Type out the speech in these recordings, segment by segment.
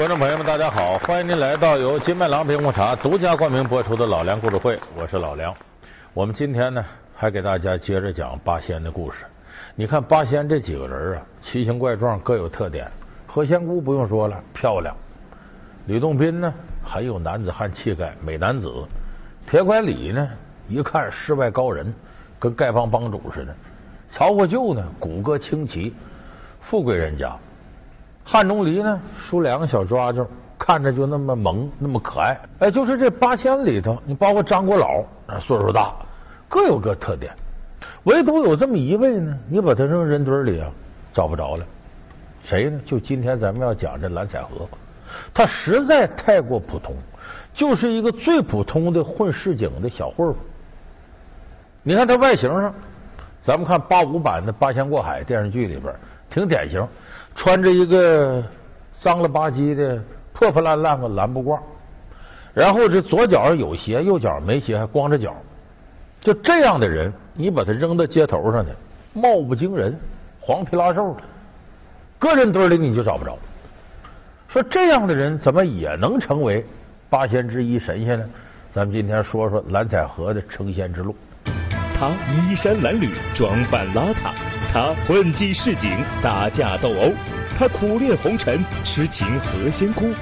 观众朋友们，大家好！欢迎您来到由金麦郎冰红茶独家冠名播出的老梁故事会，我是老梁。我们今天呢，还给大家接着讲八仙的故事。你看八仙这几个人啊，奇形怪状，各有特点。何仙姑不用说了，漂亮；吕洞宾呢，很有男子汉气概，美男子；铁拐李呢，一看世外高人，跟丐帮帮主似的；曹国舅呢，骨骼清奇，富贵人家。汉钟离呢，梳两个小抓髻，看着就那么萌，那么可爱。哎，就是这八仙里头，你包括张国老，岁数大，各有各特点。唯独有这么一位呢，你把他扔人堆里啊，找不着了。谁呢？就今天咱们要讲这蓝采和，他实在太过普通，就是一个最普通的混市井的小混混。你看他外形上，咱们看八五版的《八仙过海》电视剧里边，挺典型。穿着一个脏了吧唧的破破烂烂的蓝布褂，然后这左脚有鞋，右脚没鞋，还光着脚。就这样的人，你把他扔到街头上去，貌不惊人，黄皮拉瘦的，个人堆里你就找不着。说这样的人怎么也能成为八仙之一神仙呢？咱们今天说说蓝采和的成仙之路。他衣衫褴褛，装扮邋遢。他混迹市井，打架斗殴；他苦练红尘，痴情何仙姑。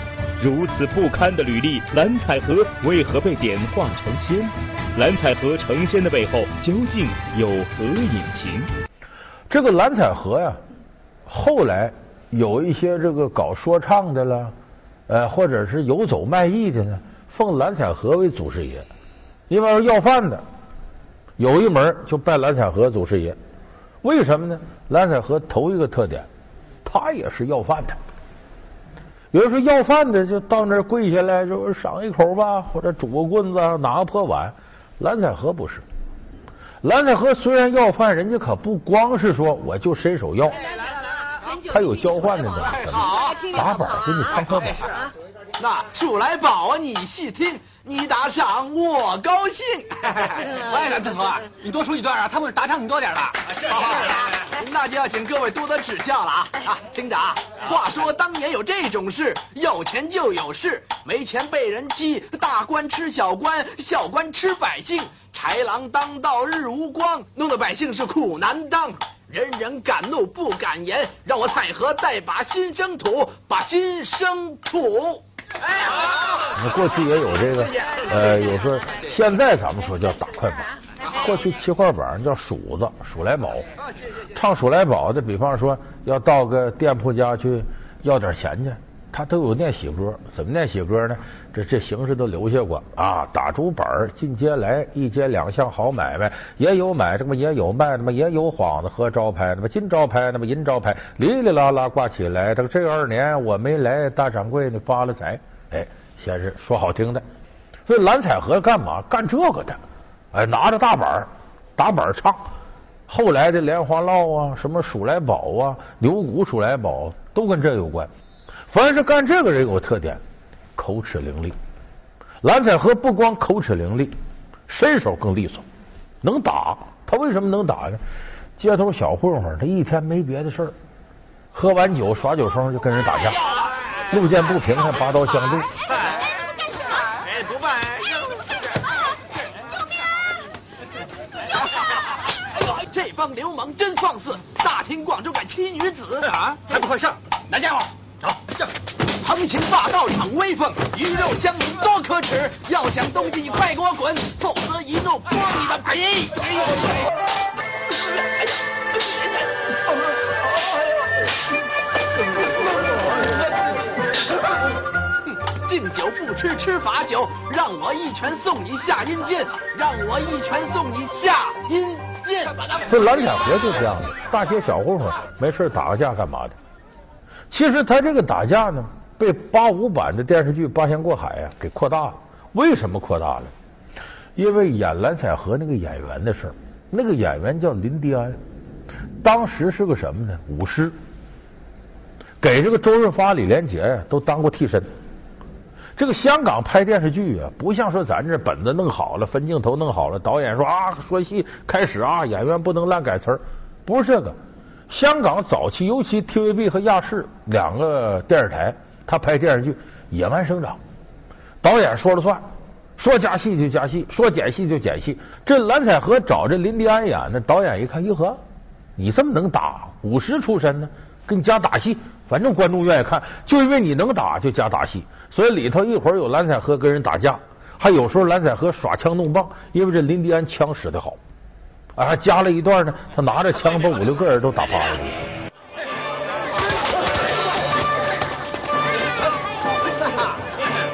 如此不堪的履历，蓝采和为何被点化成仙？蓝采和成仙的背后究竟有何隐情？这个蓝采和呀，后来有一些这个搞说唱的了，呃，或者是游走卖艺的呢，奉蓝采和为祖师爷。另外要饭的，有一门就拜蓝采和祖师爷。为什么呢？蓝采和头一个特点，他也是要饭的。有人说要饭的就到那儿跪下来，就赏一口吧，或者拄个棍子，拿个破碗。蓝采和不是。蓝采和虽然要饭，人家可不光是说我就伸手要，他有交换的东西，打板给你唱破板。那数来宝啊，你细听，你打赏我高兴。哎，蓝采和，你多数一段啊，他们打赏你多点了。那就要请各位多多指教了啊！啊，听着啊，话说当年有这种事，有钱就有势，没钱被人欺，大官吃小官，小官吃百姓，豺狼当道日无光，弄得百姓是苦难当，人人敢怒不敢言，让我采和带把新生土，把新生土。哎呀，那过去也有这个，呃，有时候现在咱们说叫打快板，过去七块板叫数子，数来宝，唱数来宝的，比方说要到个店铺家去要点钱去，他都有念喜歌，怎么念喜歌呢？这这形式都留下过啊，打竹板进街来，一街两巷好买卖，也有买这么也有卖，那么也有幌子和招牌，那么金招牌，那么银招牌，哩哩啦啦挂起来。这个这二年我没来，大掌柜你发了财。哎，先是说好听的，所以蓝采和干嘛干这个的？哎，拿着大板打板唱。后来的莲花落啊，什么鼠来宝啊，牛骨鼠来宝，都跟这有关。凡是干这个人有特点，口齿伶俐。蓝采和不光口齿伶俐，身手更利索，能打。他为什么能打呢？街头小混混，他一天没别的事儿，喝完酒耍酒疯就跟人打架。路见不平还拔刀相助。哎，不办！救命！哎呦，这帮流氓真放肆！大庭广众敢欺女子啊！还不快上！拿家伙，走上！横行霸道逞威风，鱼肉乡民多可耻！要想东西你快给我滚，否则一怒剥你的皮！哎呦！敬酒不吃吃罚酒，让我一拳送你下阴间，让我一拳送你下阴间。这蓝采和就这样的，大街小混混没事打个架干嘛的？其实他这个打架呢，被八五版的电视剧《八仙过海》呀给扩大了。为什么扩大了？因为演蓝采和那个演员的事儿，那个演员叫林迪安，当时是个什么呢？武师，给这个周润发、李连杰都当过替身。这个香港拍电视剧啊，不像说咱这本子弄好了，分镜头弄好了，导演说啊，说戏开始啊，演员不能乱改词儿，不是这个。香港早期，尤其 TVB 和亚视两个电视台，他拍电视剧野蛮生长，导演说了算，说加戏就加戏，说减戏就减戏。这蓝采和找这林迪安演那，导演一看，哟呵，你这么能打，武师出身呢，给你加打戏，反正观众愿意看，就因为你能打，就加打戏。所以里头一会儿有蓝采和跟人打架，还有时候蓝采和耍枪弄棒，因为这林迪安枪使得好。啊，还加了一段呢，他拿着枪把五六个人都打趴下了。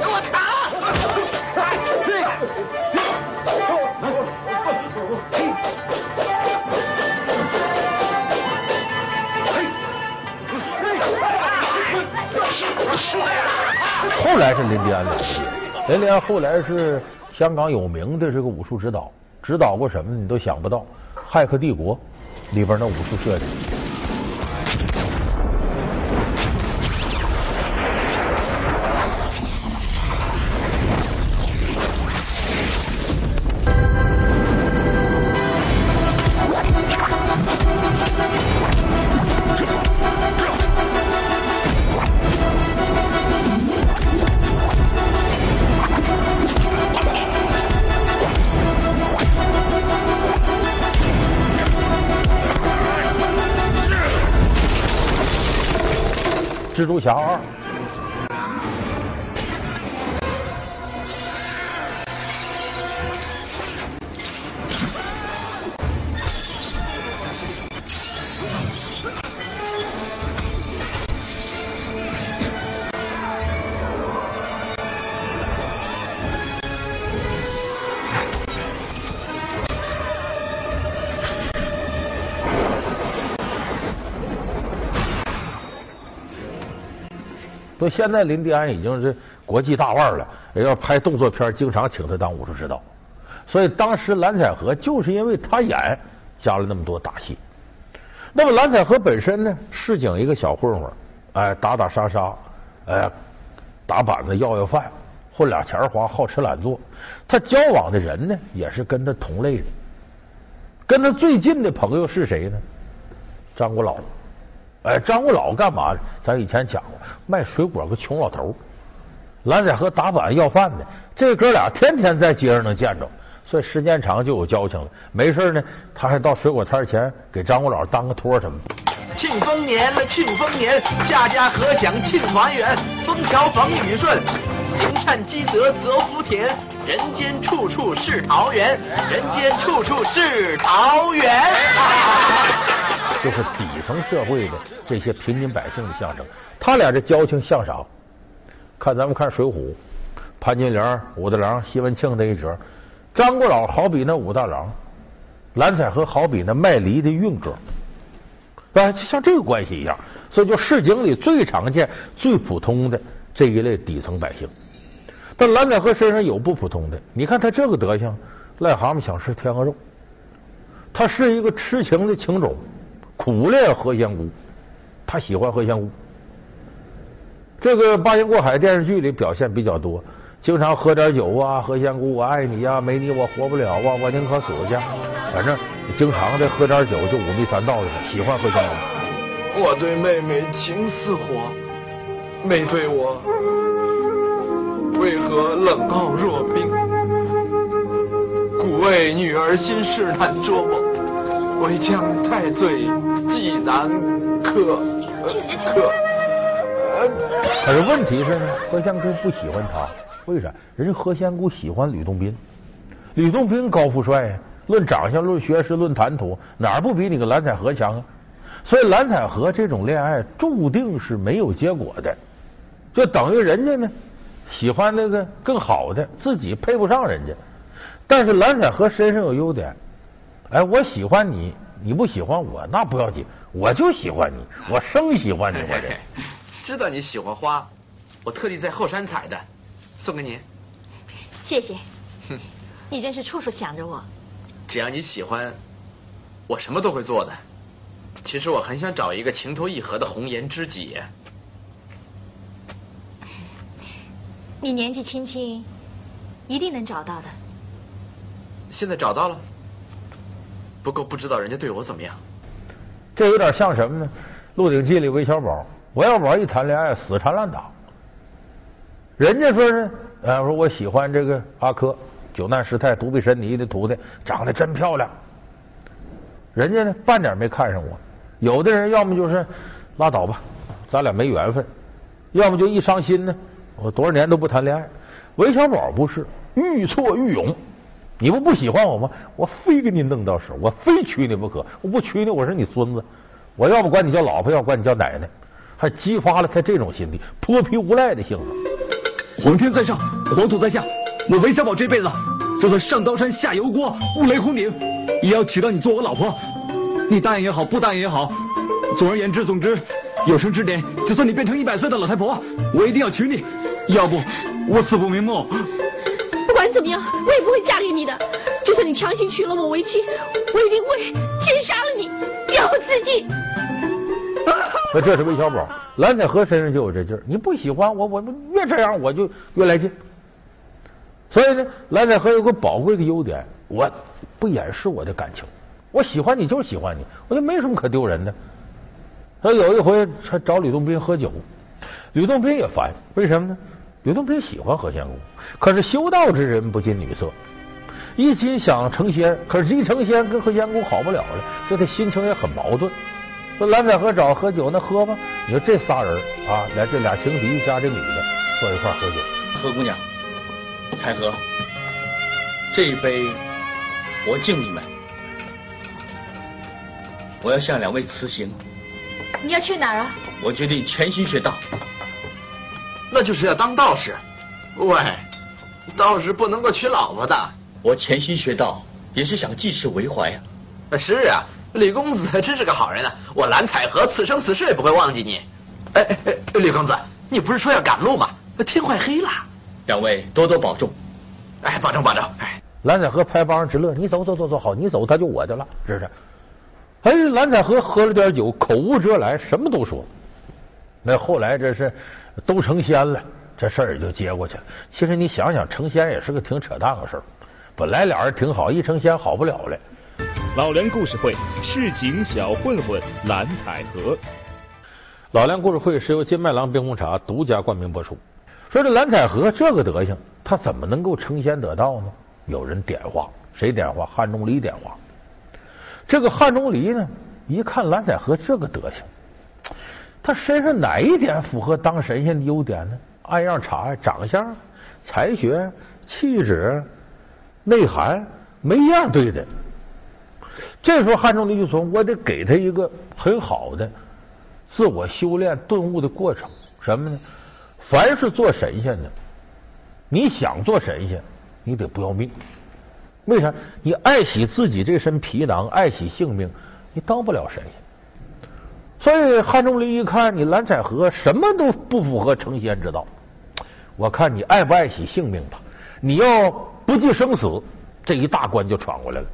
我打！后来是林迪安了不起，林迪安后来是香港有名的这个武术指导，指导过什么你都想不到，《骇客帝国》里边那武术设计。蜘蛛侠二。说现在林迪安已经是国际大腕了，要拍动作片，经常请他当武术指导。所以当时蓝采和就是因为他演，加了那么多打戏。那么蓝采和本身呢，市井一个小混混，哎，打打杀杀，哎，打板子要要饭，混俩钱花，好吃懒做。他交往的人呢，也是跟他同类的。跟他最近的朋友是谁呢？张国老。哎，张国老干嘛的？咱以前讲过，卖水果个穷老头蓝采和打板要饭的，这哥俩天天在街上能见着，所以时间长就有交情了。没事呢，他还到水果摊前给张国老当个托什么。庆丰年了，庆丰年，家家和享庆团圆，风调风雨顺，行善积德泽福田，人间处处是桃源，人间处处是桃源。就是底层社会的这些平民百姓的象征，他俩这交情像啥？看咱们看《水浒》，潘金莲、武大郎、西门庆那一折，张国老好比那武大郎，蓝采和好比那卖梨的运哥，啊，就像这个关系一样。所以，就市井里最常见、最普通的这一类底层百姓。但蓝采和身上有不普通的，你看他这个德行，癞蛤蟆想吃天鹅肉，他是一个痴情的情种。苦恋何仙姑，他喜欢何仙姑。这个《八仙过海》电视剧里表现比较多，经常喝点酒啊，何仙姑我爱你呀，没你我活不了啊，我宁可死去。反正经常的喝点酒就五迷三道的，喜欢何仙姑。我对妹妹情似火，妹对我为何冷傲若冰？故为女儿心事难捉摸。为将太岁既然可可，可是问题是呢，何仙姑不喜欢他，为啥？人家何仙姑喜欢吕洞宾，吕洞宾高富帅呀，论长相、论学识、论谈吐，哪儿不比你个蓝采和强啊？所以蓝采和这种恋爱注定是没有结果的，就等于人家呢喜欢那个更好的，自己配不上人家。但是蓝采和身上有优点。哎，我喜欢你，你不喜欢我，那不要紧，我就喜欢你，我生喜欢你，我这。知道你喜欢花，我特地在后山采的，送给你。谢谢。你真是处处想着我。只要你喜欢，我什么都会做的。其实我很想找一个情投意合的红颜知己。你年纪轻轻，一定能找到的。现在找到了。不过不知道人家对我怎么样，这有点像什么呢？《鹿鼎记》里韦小宝，韦小宝一谈恋爱死缠烂打，人家说是，呃，说我喜欢这个阿珂，九难师太独臂神尼的徒弟，长得真漂亮。人家呢，半点没看上我。有的人要么就是拉倒吧，咱俩没缘分；要么就一伤心呢，我多少年都不谈恋爱。韦小宝不是，愈挫愈勇。你不不喜欢我吗？我非给你弄到手，我非娶你不可。我不娶你，我是你孙子。我要不管你叫老婆，要管你叫奶奶，还激发了他这种心理，泼皮无赖的性格。皇天在上，皇土在下，我韦小宝这辈子就算上刀山下油锅，五雷轰顶，也要娶到你做我老婆。你答应也好，不答应也好，总而言之，总之，有生之年，就算你变成一百岁的老太婆，我一定要娶你。要不，我死不瞑目。不管怎么样，我也不会嫁给你的。就算你强行娶了我为妻，我一定会先杀了你，然后自尽。那这是韦小宝，蓝采和身上就有这劲儿。你不喜欢我，我越这样我就越来劲。所以呢，蓝采和有个宝贵的优点，我不掩饰我的感情。我喜欢你就是喜欢你，我就没什么可丢人的。他有一回他找吕洞宾喝酒，吕洞宾也烦，为什么呢？吕洞宾喜欢何仙姑，可是修道之人不近女色，一心想成仙，可是一成仙跟何仙姑好不了了，所以他心情也很矛盾。说蓝采和找喝酒，那喝吧。你说这仨人啊，来这俩情敌加这女的坐一块喝酒。何姑娘，采和，这一杯我敬你们。我要向两位辞行。你要去哪儿啊？我决定全心学道。那就是要当道士。喂，道士不能够娶老婆的。我潜心学道，也是想济世为怀呀。是啊，李公子 真是个好人啊！我蓝采和此生此世也不会忘记你。哎哎哎，李公子，你不是说要赶路吗？天快黑了。两位多多保重。哎，保重保重。哎，蓝采和拍巴掌直乐，你走走走走，好，你走他就我的了，是不是？哎，蓝采和喝了点酒，口无遮拦，什么都说。那后来这是都成仙了，这事儿也就接过去了。其实你想想，成仙也是个挺扯淡的事儿。本来俩人挺好，一成仙好不了了。老梁故事会市井小混混蓝采和。老梁故事会是由金麦郎冰红茶独家冠名播出。说这蓝采和这个德行，他怎么能够成仙得道呢？有人点化，谁点化？汉钟离点化。这个汉钟离呢，一看蓝采和这个德行，他身上哪一点符合当神仙的优点呢？按样查，长相、才学、气质、内涵，没一样对的。这时候汉中帝就说：“我得给他一个很好的自我修炼顿悟的过程。什么呢？凡是做神仙的，你想做神仙，你得不要命。”为啥？你爱惜自己这身皮囊，爱惜性命，你当不了神仙。所以汉钟离一看你蓝采和什么都不符合成仙之道，我看你爱不爱惜性命吧。你要不计生死，这一大关就闯过来了。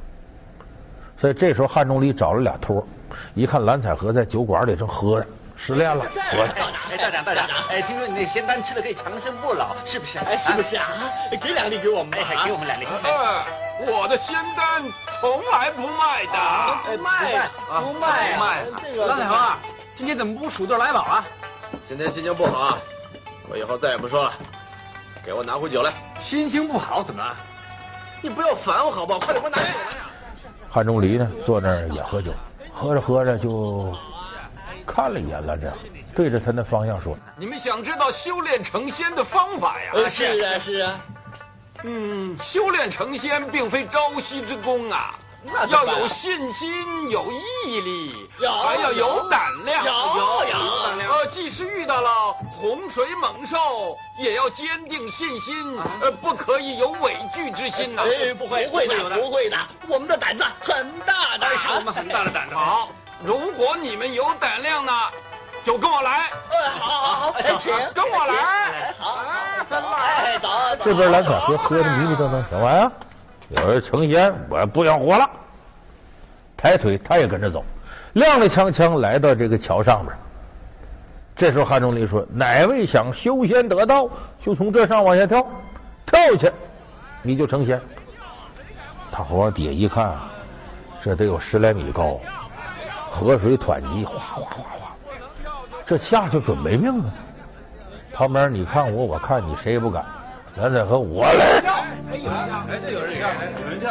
所以这时候汉钟离找了俩托，一看蓝采和在酒馆里正喝着。失恋了，我哎，道长道长，哎，听说你那仙丹吃了可以长生不老，是不是？哎，是不是啊？给两粒给我们，哎，给我们两粒。我的仙丹从来不卖的，不卖，不卖，不卖。这个蓝采和，今天怎么不数对来宝啊？今天心情不好啊，我以后再也不说了。给我拿壶酒来。心情不好怎么了？你不要烦我好不好？快点给我拿酒来呀！汉钟离呢，坐那儿也喝酒，喝着喝着就。看了一眼蓝采和，对着他那方向说：“你们想知道修炼成仙的方法呀？”“是啊，是啊。”“嗯，修炼成仙并非朝夕之功啊，要有信心，有毅力，还要有胆量。有有胆量。呃，即使遇到了洪水猛兽，也要坚定信心，呃，不可以有畏惧之心呐。”“哎，不会，不会的，不会的，我们的胆子很大的，是我们很大的胆子。”“好。”如果你们有胆量呢，就跟我来。好好好，请跟我来。好，来，走。这边蓝采和喝的迷迷瞪瞪，什么玩意儿？我是成仙，我不想活了。抬腿，他也跟着走，踉踉跄跄来到这个桥上边。这时候汉钟离说：“哪位想修仙得道，就从这上往下跳，跳下去你就成仙。”他往底下一看，这得有十来米高。河水湍急，哗哗哗哗，这下去准没命了。旁边你看我，我看你，谁也不敢。蓝采和我来。哎有人跳，哎这有人跳，有人跳。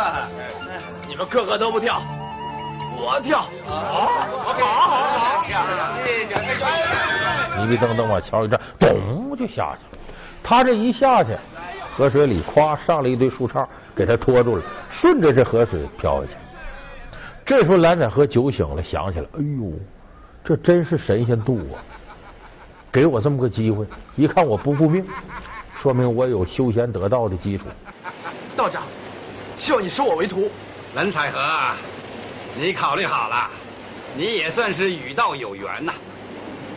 你们个个都不跳，我跳。好，好，好，好，跳。迷迷瞪瞪往桥一站，咚就下去了。他这一下去，河水里咵上了一堆树杈，给他拖住了，顺着这河水飘下去。这时候蓝采和酒醒了，想起来，哎呦，这真是神仙渡我，给我这么个机会。一看我不顾命。说明我有修仙得道的基础。道长，希望你收我为徒。蓝采和，你考虑好了，你也算是与道有缘呐。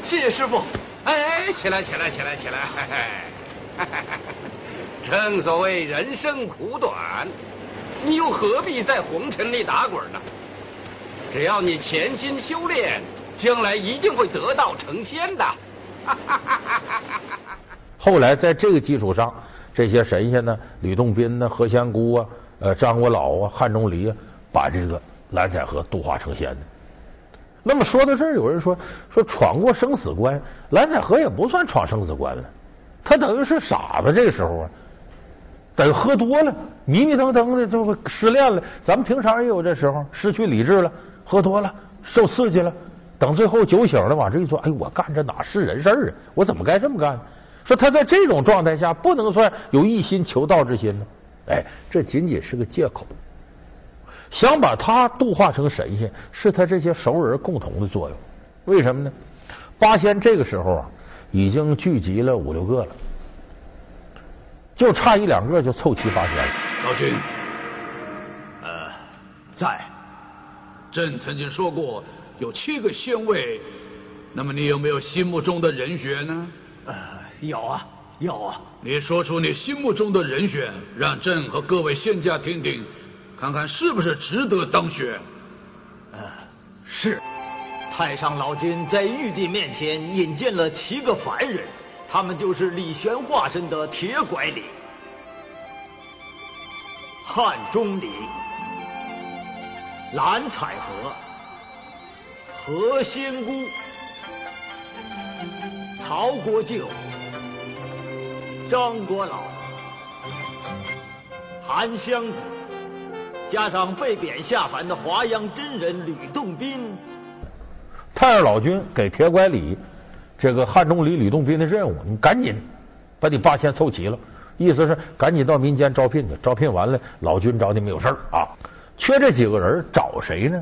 谢谢师傅。哎，起来，起来，起来，起来！正所谓人生苦短，你又何必在红尘里打滚呢？只要你潜心修炼，将来一定会得道成仙的。后来在这个基础上，这些神仙呢，吕洞宾呢，何仙姑啊，呃，张果老啊，汉钟离啊，把这个蓝采和度化成仙的。那么说到这儿，有人说说闯过生死关，蓝采和也不算闯生死关了，他等于是傻子。这个时候啊，等喝多了，迷迷瞪瞪的，这不失恋了。咱们平常也有这时候，失去理智了，喝多了，受刺激了，等最后酒醒了，往这一坐，哎，我干这哪是人事啊？我怎么该这么干？说他在这种状态下不能算有一心求道之心呢？哎，这仅仅是个借口。想把他度化成神仙，是他这些熟人共同的作用。为什么呢？八仙这个时候啊，已经聚集了五六个了，就差一两个就凑齐八仙了。老君，呃，在，朕曾经说过有七个仙位，那么你有没有心目中的人选呢？呃。有啊，有啊！你说出你心目中的人选，让朕和各位仙家听听，看看是不是值得当选。呃，是。太上老君在玉帝面前引荐了七个凡人，他们就是李玄化身的铁拐李、汉钟离、蓝采和、何仙姑、曹国舅。张国老、韩湘子，加上被贬下凡的华阳真人吕洞宾。太上老君给铁拐李这个汉钟离、吕洞宾的任务，你赶紧把你八仙凑齐了，意思是赶紧到民间招聘去，招聘完了，老君找你们有事儿啊。缺这几个人，找谁呢？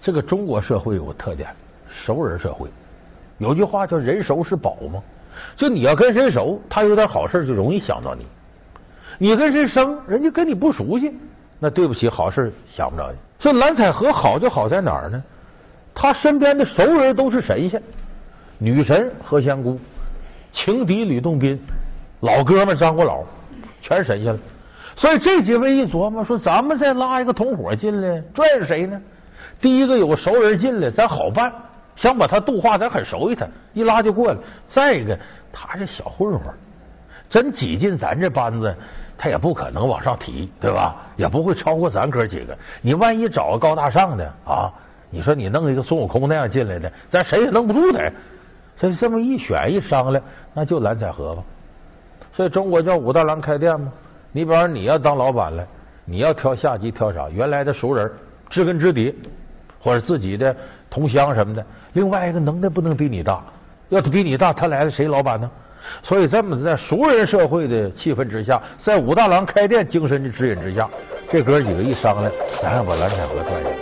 这个中国社会有个特点，熟人社会。有句话叫“人熟是宝”吗？就你要跟谁熟，他有点好事就容易想到你；你跟谁生，人家跟你不熟悉，那对不起，好事想不着你。所以蓝采和好就好在哪儿呢？他身边的熟人都是神仙，女神何仙姑、情敌吕洞宾、老哥们张国老，全神仙了。所以这几位一琢磨，说咱们再拉一个同伙进来，拽着谁呢？第一个有个熟人进来，咱好办。想把他度化，咱很熟悉他，一拉就过来。再一个，他是小混混，真挤进咱这班子，他也不可能往上提，对吧？也不会超过咱哥几个。你万一找个高大上的啊，你说你弄一个孙悟空那样进来的，咱谁也弄不住他。所以这么一选一商量，那就蓝采和吧。所以中国叫武大郎开店嘛。你比方你要当老板了，你要挑下级挑啥？原来的熟人，知根知底，或者自己的。同乡什么的，另外一个能耐不能比你大，要是比你大，他来了谁老板呢？所以这么在熟人社会的气氛之下，在武大郎开店精神的指引之下，这哥几个一商量，咱要把蓝采和拽下来。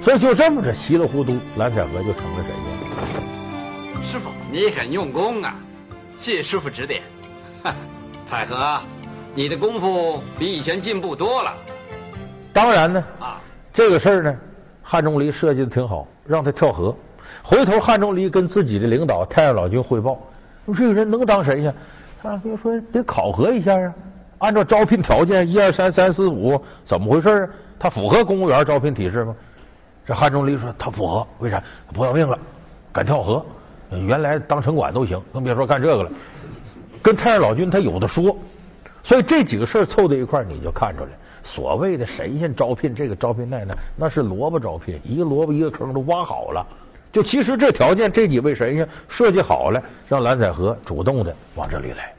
所以就这么着，稀里糊涂，蓝采和就成了神仙。师傅，你很用功啊！谢谢师傅指点。采和，你的功夫比以前进步多了。当然呢，啊，这个事儿呢。汉钟离设计的挺好，让他跳河。回头汉钟离跟自己的领导太上老君汇报，说这个人能当神仙。太上老君说得考核一下啊，按照招聘条件一二三三四五，怎么回事啊？他符合公务员招聘体制吗？这汉钟离说他符合，为啥？不要命了，敢跳河。原来当城管都行，更别说干这个了。跟太上老君他有的说，所以这几个事凑在一块你就看出来。所谓的神仙招聘，这个招聘那那，那是萝卜招聘，一个萝卜一个坑都挖好了，就其实这条件，这几位神仙设计好了，让蓝采和主动的往这里来。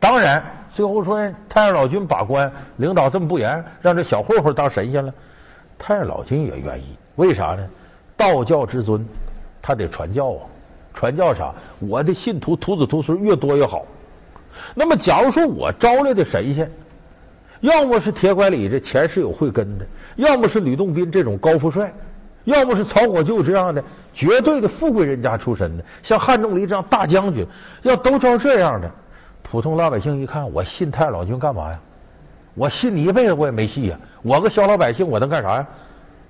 当然，最后说太上老君把关，领导这么不严，让这小混混当神仙了，太上老君也愿意。为啥呢？道教之尊，他得传教啊！传教啥？我的信徒徒子徒孙越多越好。那么，假如说我招来的神仙，要么是铁拐李这前世有慧根的，要么是吕洞宾这种高富帅，要么是曹国舅这样的绝对的富贵人家出身的，像汉仲离这样大将军，要都招这样的，普通老百姓一看，我信太老君干嘛呀？我信你一辈子我也没戏呀！我个小老百姓，我能干啥呀？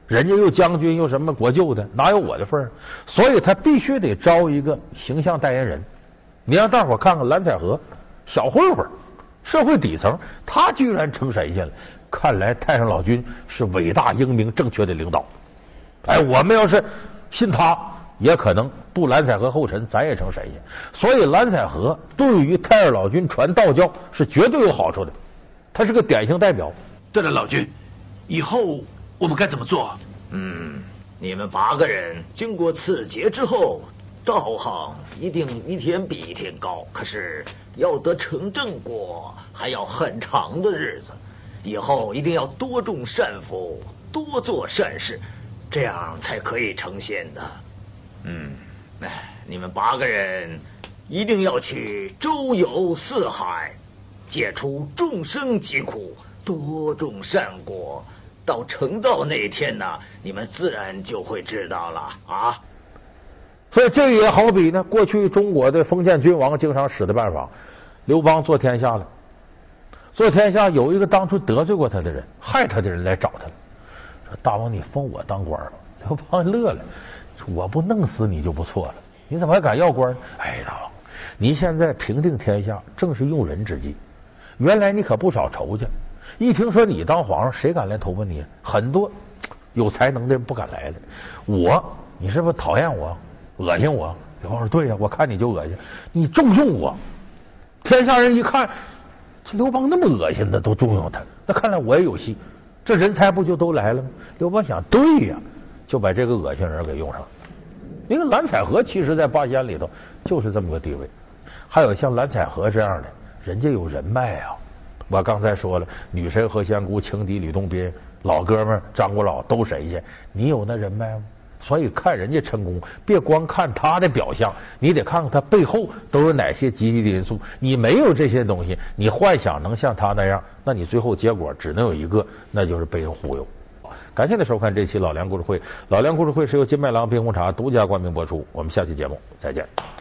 人家又将军又什么国舅的，哪有我的份儿？所以他必须得招一个形象代言人。你让大伙看看蓝采和小混混，社会底层，他居然成神仙了。看来太上老君是伟大英明正确的领导。哎，我们要是信他，也可能步蓝采和后尘，咱也成神仙。所以蓝采和对于太上老君传道教是绝对有好处的。他是个典型代表。对了，老君，以后。我们该怎么做？嗯，你们八个人经过此劫之后，道行一定一天比一天高。可是要得成正果，还要很长的日子。以后一定要多种善福，多做善事，这样才可以成仙的。嗯，哎，你们八个人一定要去周游四海，解除众生疾苦，多种善果。到成道那天呢，你们自然就会知道了啊。所以这也好比呢，过去中国的封建君王经常使的办法，刘邦做天下了，做天下有一个当初得罪过他的人，害他的人来找他了，说大王你封我当官吧。刘邦乐了，我不弄死你就不错了，你怎么还敢要官？哎，大王，你现在平定天下正是用人之际，原来你可不少仇家。一听说你当皇上，谁敢来投奔你？很多有才能的人不敢来了。我，你是不是讨厌我、恶心我？刘邦说：“对呀，我看你就恶心。你重用我，天下人一看，这刘邦那么恶心的都重用他，那看来我也有戏。这人才不就都来了吗？”刘邦想：“对呀，就把这个恶心人给用上了。”因为蓝采和，其实在八仙里头就是这么个地位。还有像蓝采和这样的，人家有人脉啊。我刚才说了，女神何仙姑、情敌吕洞宾、老哥们张国老都神仙，你有那人脉吗？所以看人家成功，别光看他的表象，你得看看他背后都有哪些积极的因素。你没有这些东西，你幻想能像他那样，那你最后结果只能有一个，那就是被人忽悠。感谢您收看这期老梁故事会，老梁故事会是由金麦郎冰红茶独家冠名播出。我们下期节目再见。